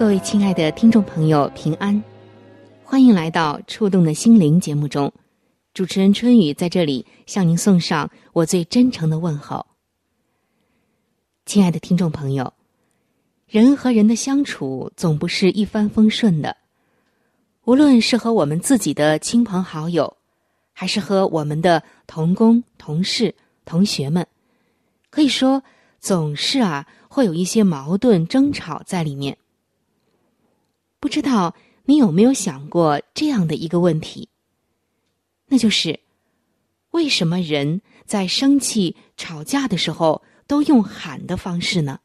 各位亲爱的听众朋友，平安，欢迎来到《触动的心灵》节目中。主持人春雨在这里向您送上我最真诚的问候，亲爱的听众朋友，人和人的相处总不是一帆风顺的，无论是和我们自己的亲朋好友，还是和我们的同工、同事、同学们，可以说总是啊会有一些矛盾争吵在里面。不知道你有没有想过这样的一个问题？那就是，为什么人在生气、吵架的时候都用喊的方式呢？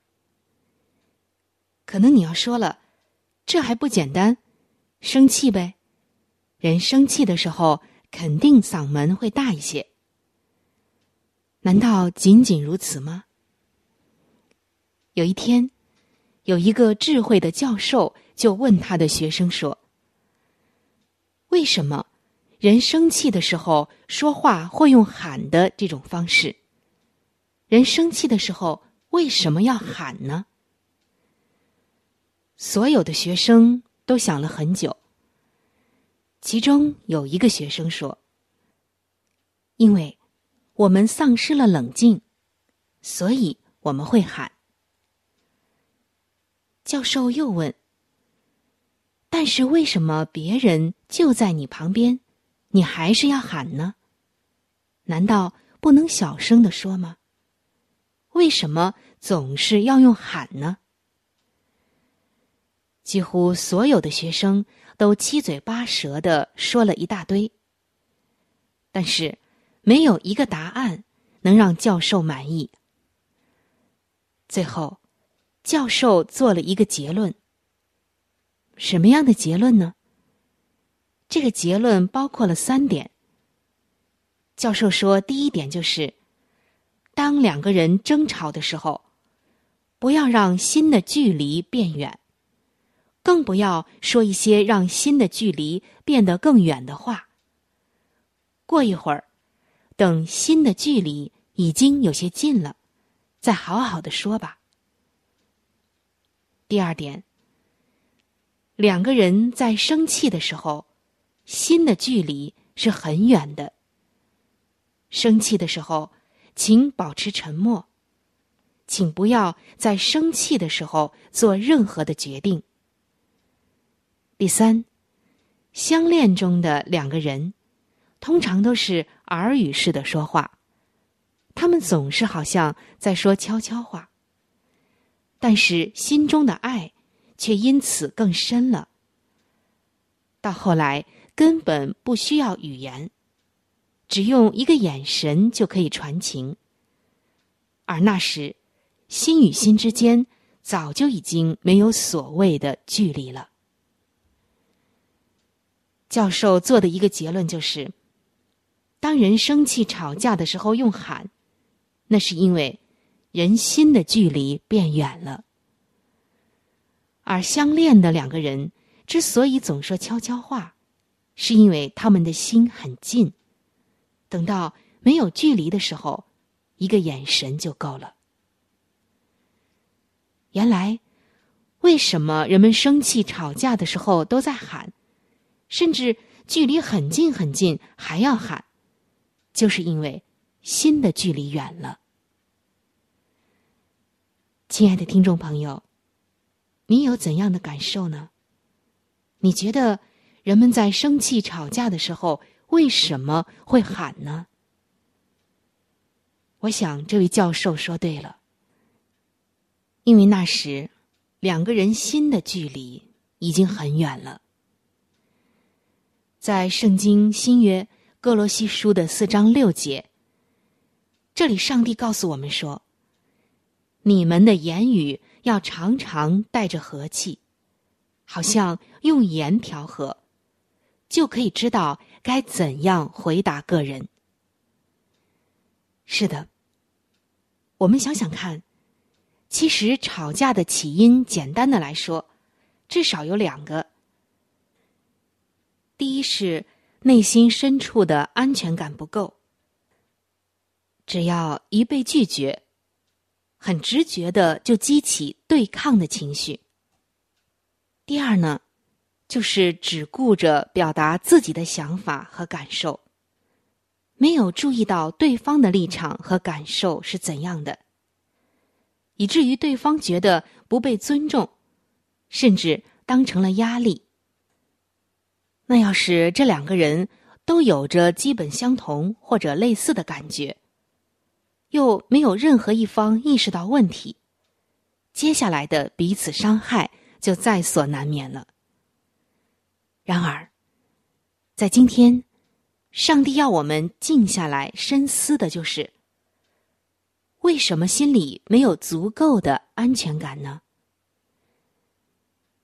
可能你要说了，这还不简单，生气呗。人生气的时候，肯定嗓门会大一些。难道仅仅如此吗？有一天，有一个智慧的教授就问他的学生说：“为什么？”人生气的时候说话会用喊的这种方式。人生气的时候为什么要喊呢？所有的学生都想了很久。其中有一个学生说：“因为我们丧失了冷静，所以我们会喊。”教授又问：“但是为什么别人就在你旁边？”你还是要喊呢？难道不能小声的说吗？为什么总是要用喊呢？几乎所有的学生都七嘴八舌的说了一大堆，但是没有一个答案能让教授满意。最后，教授做了一个结论。什么样的结论呢？这个结论包括了三点。教授说，第一点就是，当两个人争吵的时候，不要让心的距离变远，更不要说一些让心的距离变得更远的话。过一会儿，等心的距离已经有些近了，再好好的说吧。第二点，两个人在生气的时候。心的距离是很远的。生气的时候，请保持沉默，请不要在生气的时候做任何的决定。第三，相恋中的两个人，通常都是耳语式的说话，他们总是好像在说悄悄话，但是心中的爱却因此更深了。到后来。根本不需要语言，只用一个眼神就可以传情。而那时，心与心之间早就已经没有所谓的距离了。教授做的一个结论就是：当人生气吵架的时候用喊，那是因为人心的距离变远了；而相恋的两个人之所以总说悄悄话。是因为他们的心很近，等到没有距离的时候，一个眼神就够了。原来，为什么人们生气吵架的时候都在喊，甚至距离很近很近还要喊，就是因为心的距离远了。亲爱的听众朋友，你有怎样的感受呢？你觉得人们在生气吵架的时候为什么会喊呢？我想这位教授说对了，因为那时两个人心的距离已经很远了。在圣经新约哥罗西书的四章六节，这里上帝告诉我们说：“你们的言语。”要常常带着和气，好像用盐调和，就可以知道该怎样回答个人。是的，我们想想看，其实吵架的起因，简单的来说，至少有两个。第一是内心深处的安全感不够，只要一被拒绝。很直觉的就激起对抗的情绪。第二呢，就是只顾着表达自己的想法和感受，没有注意到对方的立场和感受是怎样的，以至于对方觉得不被尊重，甚至当成了压力。那要是这两个人都有着基本相同或者类似的感觉。又没有任何一方意识到问题，接下来的彼此伤害就在所难免了。然而，在今天，上帝要我们静下来深思的就是：为什么心里没有足够的安全感呢？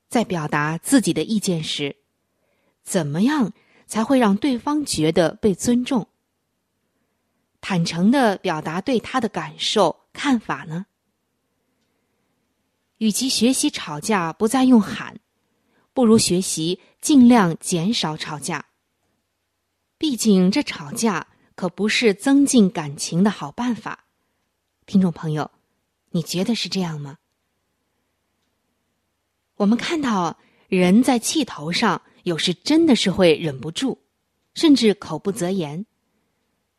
在表达自己的意见时，怎么样才会让对方觉得被尊重？坦诚的表达对他的感受、看法呢？与其学习吵架不再用喊，不如学习尽量减少吵架。毕竟这吵架可不是增进感情的好办法。听众朋友，你觉得是这样吗？我们看到人在气头上，有时真的是会忍不住，甚至口不择言。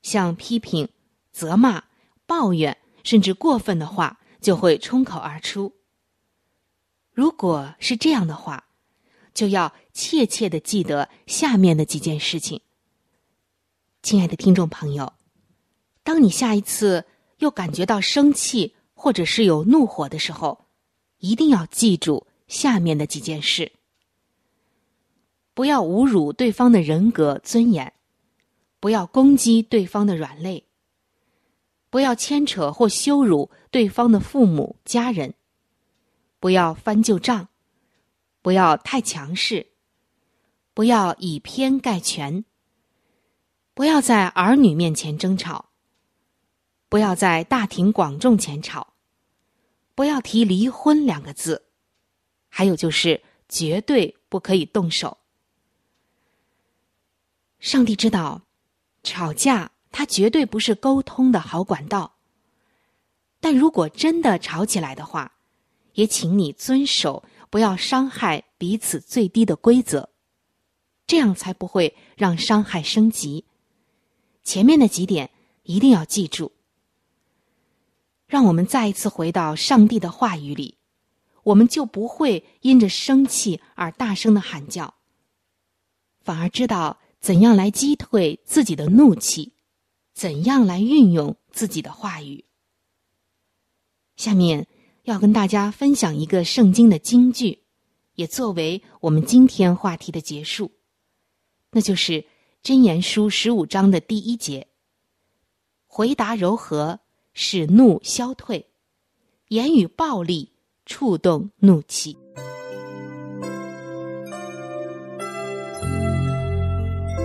像批评、责骂、抱怨，甚至过分的话，就会冲口而出。如果是这样的话，就要切切的记得下面的几件事情。亲爱的听众朋友，当你下一次又感觉到生气或者是有怒火的时候，一定要记住下面的几件事：不要侮辱对方的人格尊严。不要攻击对方的软肋，不要牵扯或羞辱对方的父母家人，不要翻旧账，不要太强势，不要以偏概全，不要在儿女面前争吵，不要在大庭广众前吵，不要提离婚两个字，还有就是绝对不可以动手。上帝知道。吵架，它绝对不是沟通的好管道。但如果真的吵起来的话，也请你遵守不要伤害彼此最低的规则，这样才不会让伤害升级。前面的几点一定要记住。让我们再一次回到上帝的话语里，我们就不会因着生气而大声的喊叫，反而知道。怎样来击退自己的怒气？怎样来运用自己的话语？下面要跟大家分享一个圣经的金句，也作为我们今天话题的结束。那就是《箴言书》十五章的第一节：“回答柔和，使怒消退；言语暴力，触动怒气。”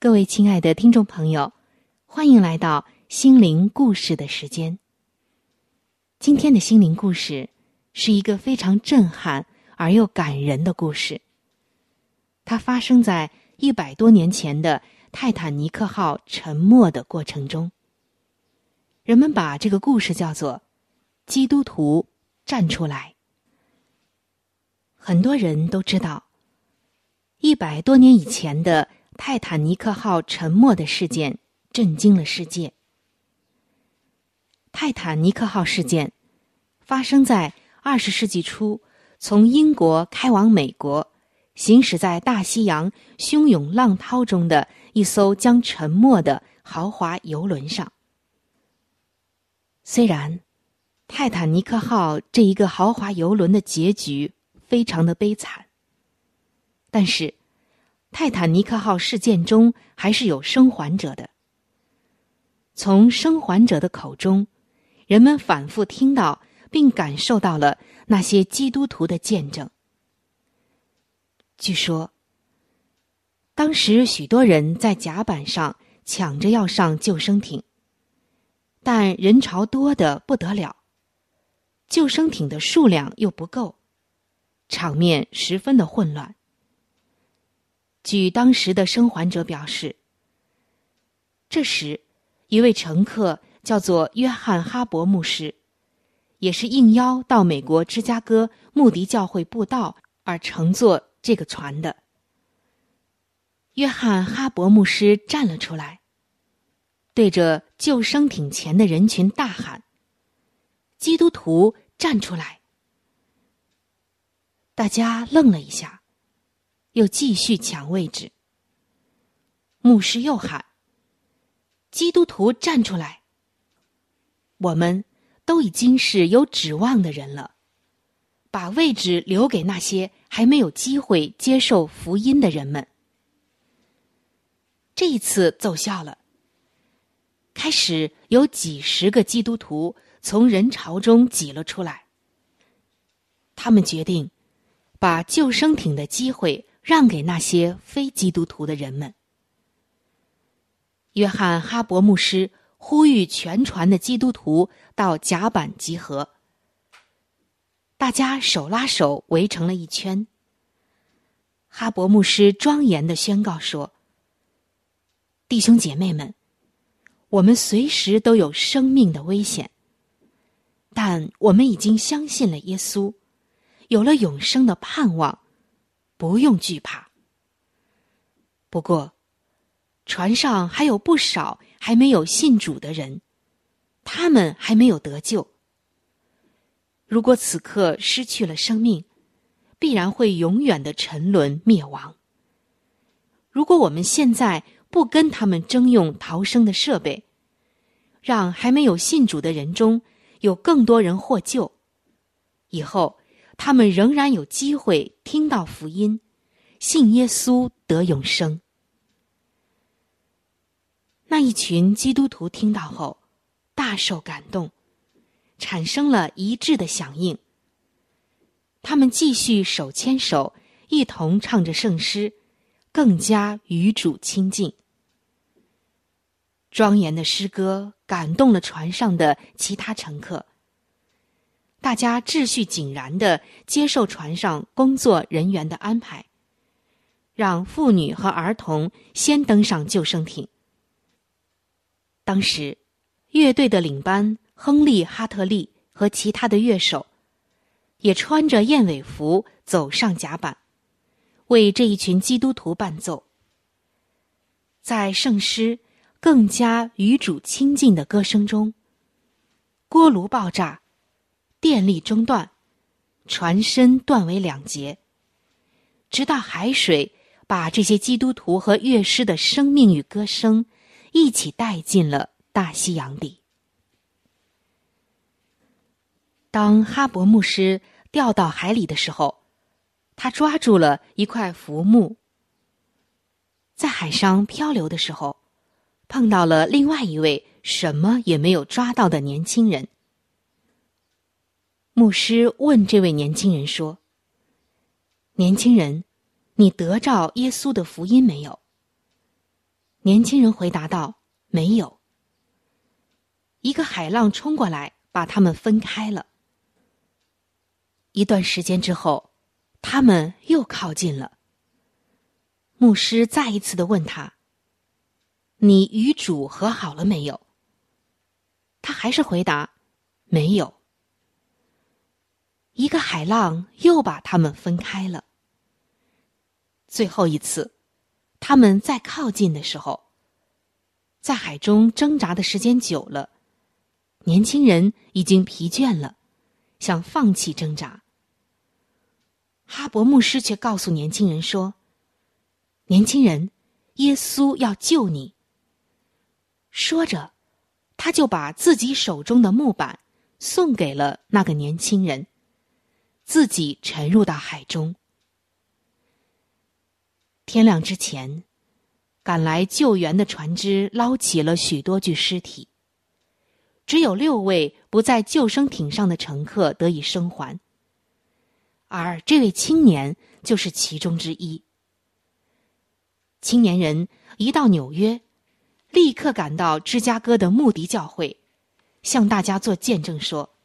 各位亲爱的听众朋友，欢迎来到心灵故事的时间。今天的心灵故事是一个非常震撼而又感人的故事。它发生在一百多年前的泰坦尼克号沉没的过程中。人们把这个故事叫做“基督徒站出来”。很多人都知道，一百多年以前的泰坦尼克号沉没的事件震惊了世界。泰坦尼克号事件发生在二十世纪初，从英国开往美国，行驶在大西洋汹涌浪涛中的一艘将沉没的豪华游轮上。虽然泰坦尼克号这一个豪华游轮的结局非常的悲惨，但是泰坦尼克号事件中还是有生还者的。从生还者的口中。人们反复听到并感受到了那些基督徒的见证。据说，当时许多人在甲板上抢着要上救生艇，但人潮多的不得了，救生艇的数量又不够，场面十分的混乱。据当时的生还者表示，这时一位乘客。叫做约翰哈伯牧师，也是应邀到美国芝加哥穆迪教会布道而乘坐这个船的。约翰哈伯牧师站了出来，对着救生艇前的人群大喊：“基督徒站出来！”大家愣了一下，又继续抢位置。牧师又喊：“基督徒站出来！”我们都已经是有指望的人了，把位置留给那些还没有机会接受福音的人们。这一次奏效了，开始有几十个基督徒从人潮中挤了出来。他们决定把救生艇的机会让给那些非基督徒的人们。约翰哈伯牧师。呼吁全船的基督徒到甲板集合。大家手拉手围成了一圈。哈伯牧师庄严的宣告说：“弟兄姐妹们，我们随时都有生命的危险，但我们已经相信了耶稣，有了永生的盼望，不用惧怕。不过，船上还有不少。”还没有信主的人，他们还没有得救。如果此刻失去了生命，必然会永远的沉沦灭亡。如果我们现在不跟他们征用逃生的设备，让还没有信主的人中有更多人获救，以后他们仍然有机会听到福音，信耶稣得永生。那一群基督徒听到后，大受感动，产生了一致的响应。他们继续手牵手，一同唱着圣诗，更加与主亲近。庄严的诗歌感动了船上的其他乘客，大家秩序井然的接受船上工作人员的安排，让妇女和儿童先登上救生艇。当时，乐队的领班亨利·哈特利和其他的乐手，也穿着燕尾服走上甲板，为这一群基督徒伴奏。在圣诗更加与主亲近的歌声中，锅炉爆炸，电力中断，船身断为两截，直到海水把这些基督徒和乐师的生命与歌声。一起带进了大西洋底。当哈伯牧师掉到海里的时候，他抓住了一块浮木。在海上漂流的时候，碰到了另外一位什么也没有抓到的年轻人。牧师问这位年轻人说：“年轻人，你得着耶稣的福音没有？”年轻人回答道：“没有。”一个海浪冲过来，把他们分开了。一段时间之后，他们又靠近了。牧师再一次的问他：“你与主和好了没有？”他还是回答：“没有。”一个海浪又把他们分开了。最后一次，他们再靠近的时候，在海中挣扎的时间久了，年轻人已经疲倦了，想放弃挣扎。哈勃牧师却告诉年轻人说：“年轻人，耶稣要救你。”说着，他就把自己手中的木板送给了那个年轻人，自己沉入到海中。天亮之前，赶来救援的船只捞起了许多具尸体。只有六位不在救生艇上的乘客得以生还，而这位青年就是其中之一。青年人一到纽约，立刻赶到芝加哥的穆迪教会，向大家做见证说：“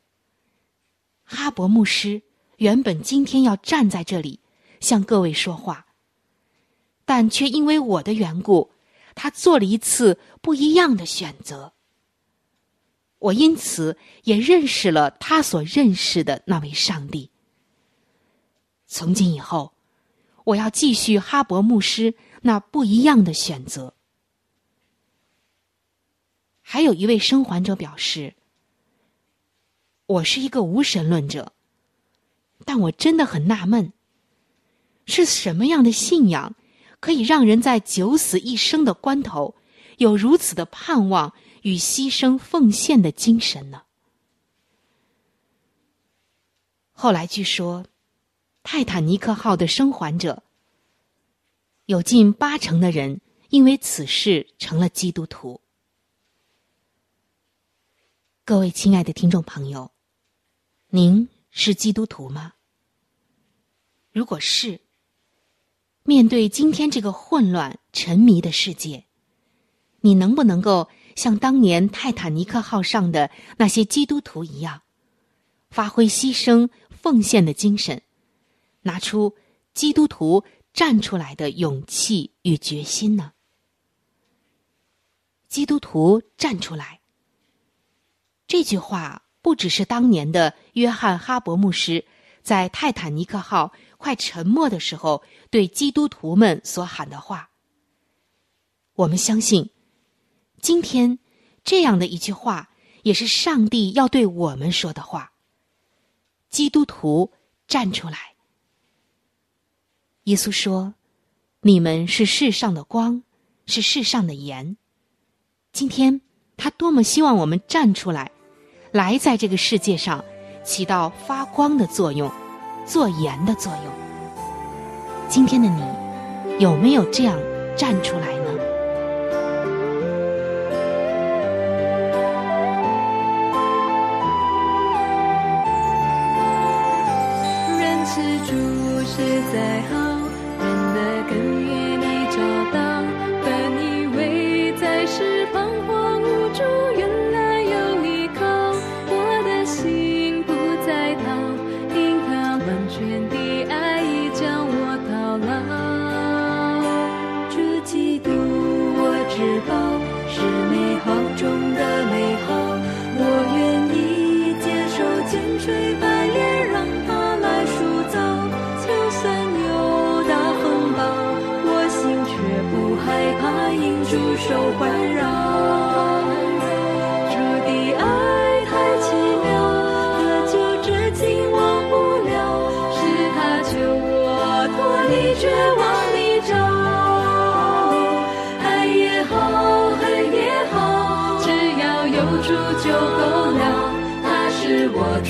哈伯牧师原本今天要站在这里，向各位说话。”但却因为我的缘故，他做了一次不一样的选择。我因此也认识了他所认识的那位上帝。从今以后，我要继续哈勃牧师那不一样的选择。还有一位生还者表示：“我是一个无神论者，但我真的很纳闷，是什么样的信仰？”可以让人在九死一生的关头，有如此的盼望与牺牲奉献的精神呢？后来据说，泰坦尼克号的生还者有近八成的人因为此事成了基督徒。各位亲爱的听众朋友，您是基督徒吗？如果是，面对今天这个混乱、沉迷的世界，你能不能够像当年泰坦尼克号上的那些基督徒一样，发挥牺牲奉献的精神，拿出基督徒站出来的勇气与决心呢？基督徒站出来，这句话不只是当年的约翰哈伯牧师在泰坦尼克号。快沉默的时候，对基督徒们所喊的话。我们相信，今天这样的一句话，也是上帝要对我们说的话。基督徒站出来。耶稣说：“你们是世上的光，是世上的盐。”今天，他多么希望我们站出来，来在这个世界上起到发光的作用。做盐的作用。今天的你，有没有这样站出来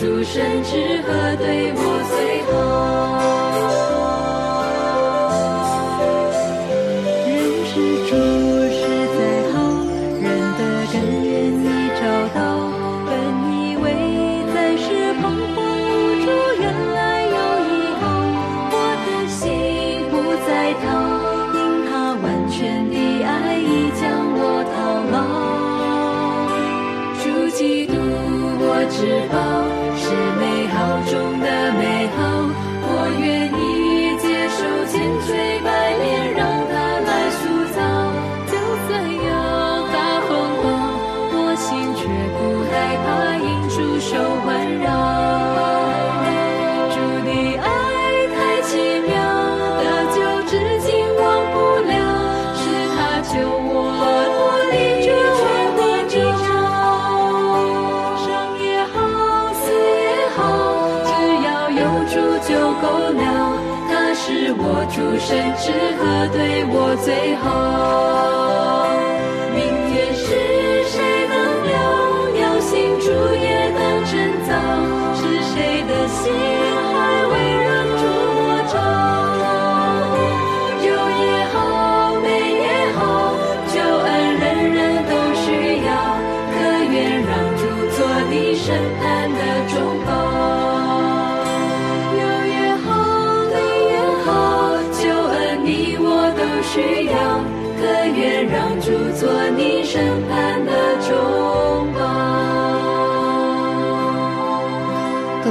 诸神之河对我最好，人世诸事再好，人的根源已找到。本以为再是彷徨，原来有依靠。我的心不再逃，因他完全的爱已将我套牢。主暨渡我之方。神之何，对我最好。明月是谁能了？要信主也能趁早。是谁的心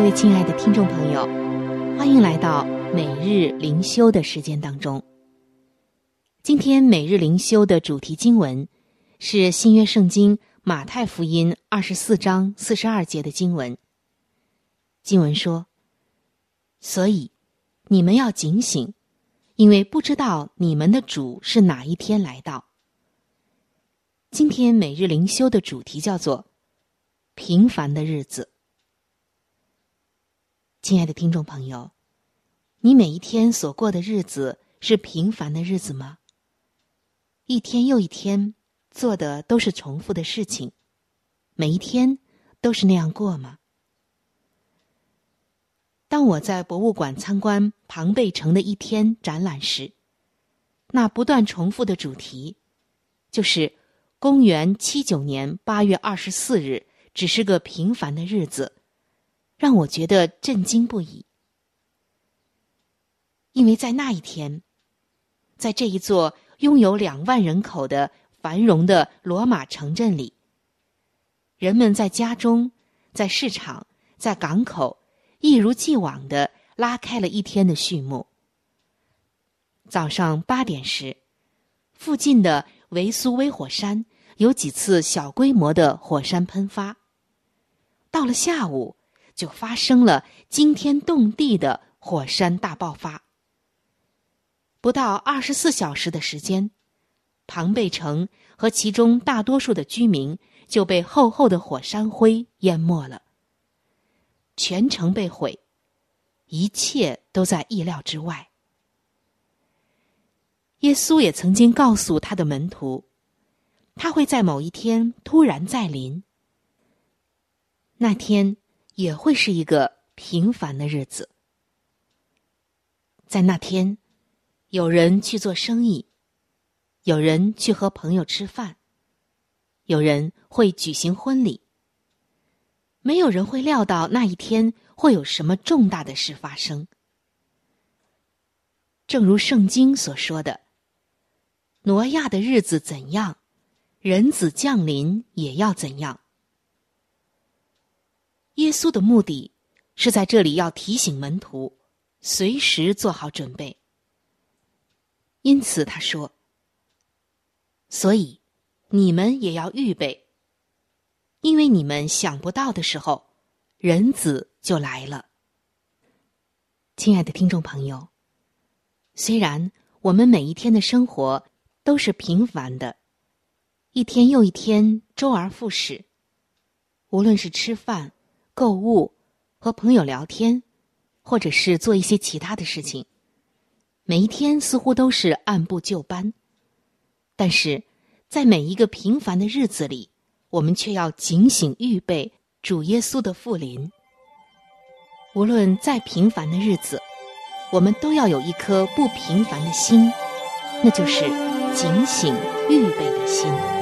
各位亲爱的听众朋友，欢迎来到每日灵修的时间当中。今天每日灵修的主题经文是新约圣经马太福音二十四章四十二节的经文。经文说：“所以你们要警醒，因为不知道你们的主是哪一天来到。”今天每日灵修的主题叫做“平凡的日子”。亲爱的听众朋友，你每一天所过的日子是平凡的日子吗？一天又一天做的都是重复的事情，每一天都是那样过吗？当我在博物馆参观庞贝城的一天展览时，那不断重复的主题，就是公元七九年八月二十四日只是个平凡的日子。让我觉得震惊不已，因为在那一天，在这一座拥有两万人口的繁荣的罗马城镇里，人们在家中、在市场、在港口，一如既往的拉开了一天的序幕。早上八点时，附近的维苏威火山有几次小规模的火山喷发，到了下午。就发生了惊天动地的火山大爆发。不到二十四小时的时间，庞贝城和其中大多数的居民就被厚厚的火山灰淹没了。全城被毁，一切都在意料之外。耶稣也曾经告诉他的门徒，他会在某一天突然再临。那天。也会是一个平凡的日子。在那天，有人去做生意，有人去和朋友吃饭，有人会举行婚礼。没有人会料到那一天会有什么重大的事发生。正如圣经所说的：“挪亚的日子怎样，人子降临也要怎样。”耶稣的目的是在这里要提醒门徒，随时做好准备。因此他说：“所以你们也要预备，因为你们想不到的时候，人子就来了。”亲爱的听众朋友，虽然我们每一天的生活都是平凡的，一天又一天，周而复始，无论是吃饭。购物，和朋友聊天，或者是做一些其他的事情，每一天似乎都是按部就班。但是，在每一个平凡的日子里，我们却要警醒预备主耶稣的复临。无论再平凡的日子，我们都要有一颗不平凡的心，那就是警醒预备的心。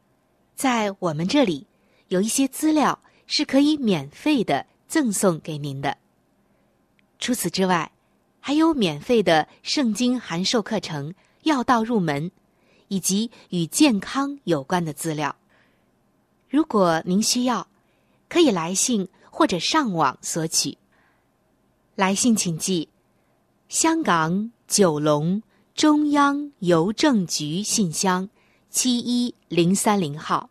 在我们这里有一些资料是可以免费的赠送给您的。除此之外，还有免费的圣经函授课程、要道入门，以及与健康有关的资料。如果您需要，可以来信或者上网索取。来信请寄：香港九龙中央邮政局信箱七一零三零号。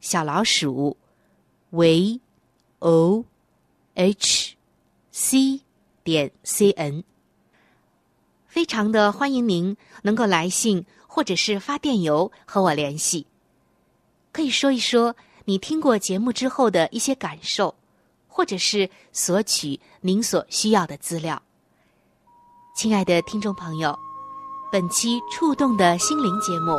小老鼠，v o。h c 点 c n，非常的欢迎您能够来信或者是发电邮和我联系，可以说一说你听过节目之后的一些感受，或者是索取您所需要的资料。亲爱的听众朋友，本期触动的心灵节目